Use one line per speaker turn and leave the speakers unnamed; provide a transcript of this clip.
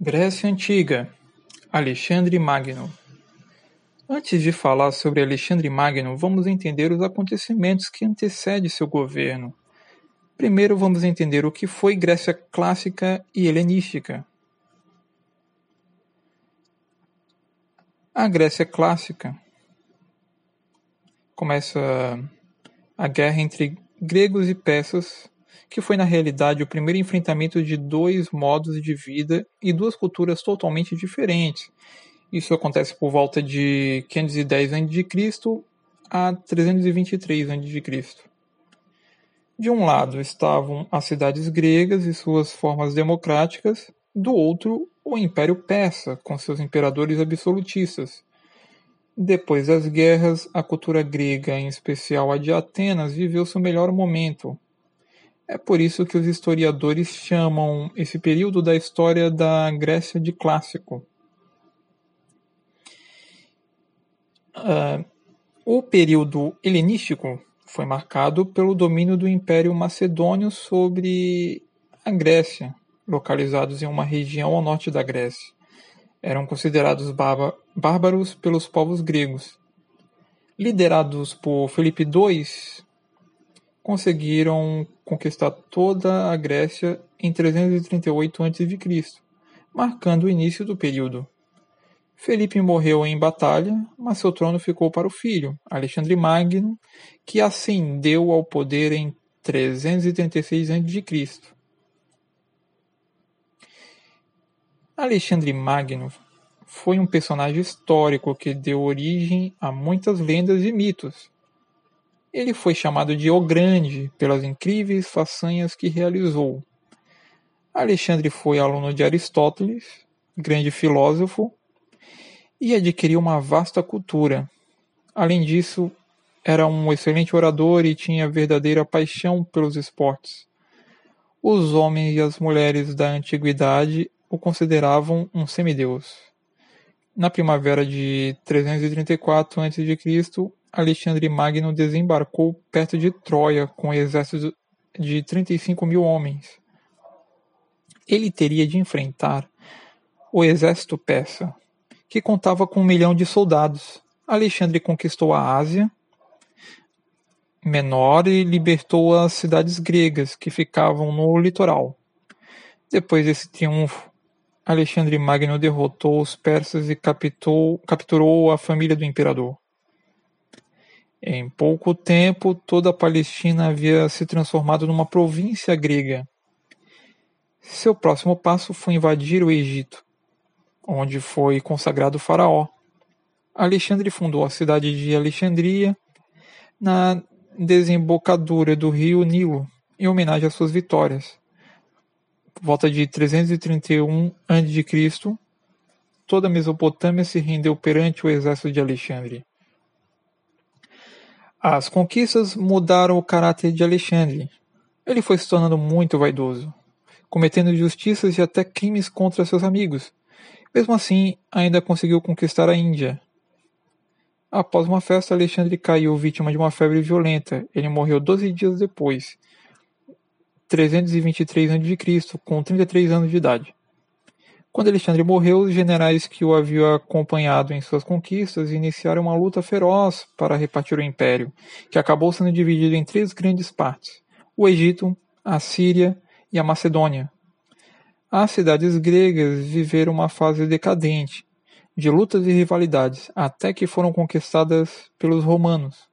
Grécia Antiga Alexandre Magno Antes de falar sobre Alexandre Magno, vamos entender os acontecimentos que antecedem seu governo. Primeiro vamos entender o que foi Grécia clássica e helenística. A Grécia clássica começa a guerra entre gregos e persas que foi na realidade o primeiro enfrentamento de dois modos de vida e duas culturas totalmente diferentes. Isso acontece por volta de 510 a.C. a 323 a.C. De um lado estavam as cidades gregas e suas formas democráticas, do outro, o Império Persa, com seus imperadores absolutistas. Depois das guerras, a cultura grega, em especial a de Atenas, viveu seu melhor momento, é por isso que os historiadores chamam esse período da história da Grécia de clássico. Uh, o período helenístico foi marcado pelo domínio do Império Macedônio sobre a Grécia, localizados em uma região ao norte da Grécia. Eram considerados bárbaros pelos povos gregos. Liderados por Felipe II, conseguiram conquistar toda a Grécia em 338 a.C., marcando o início do período. Felipe morreu em batalha, mas seu trono ficou para o filho, Alexandre Magno, que ascendeu ao poder em 336 a.C. Alexandre Magno foi um personagem histórico que deu origem a muitas lendas e mitos, ele foi chamado de O Grande pelas incríveis façanhas que realizou. Alexandre foi aluno de Aristóteles, grande filósofo, e adquiriu uma vasta cultura. Além disso, era um excelente orador e tinha verdadeira paixão pelos esportes. Os homens e as mulheres da antiguidade o consideravam um semideus. Na primavera de 334 a.C., Alexandre Magno desembarcou perto de Troia com um exército de 35 mil homens. Ele teria de enfrentar o exército persa, que contava com um milhão de soldados. Alexandre conquistou a Ásia Menor e libertou as cidades gregas que ficavam no litoral. Depois desse triunfo, Alexandre Magno derrotou os persas e capturou a família do imperador. Em pouco tempo, toda a Palestina havia se transformado numa província grega. Seu próximo passo foi invadir o Egito, onde foi consagrado Faraó. Alexandre fundou a cidade de Alexandria na desembocadura do rio Nilo, em homenagem às suas vitórias. Por volta de 331 a.C., toda a Mesopotâmia se rendeu perante o exército de Alexandre. As conquistas mudaram o caráter de Alexandre. Ele foi se tornando muito vaidoso, cometendo injustiças e até crimes contra seus amigos. Mesmo assim, ainda conseguiu conquistar a Índia. Após uma festa, Alexandre caiu vítima de uma febre violenta. Ele morreu 12 dias depois, 323 a.C., com 33 anos de idade. Quando Alexandre morreu, os generais que o haviam acompanhado em suas conquistas iniciaram uma luta feroz para repartir o império, que acabou sendo dividido em três grandes partes: o Egito, a Síria e a Macedônia. As cidades gregas viveram uma fase decadente, de lutas e rivalidades, até que foram conquistadas pelos romanos.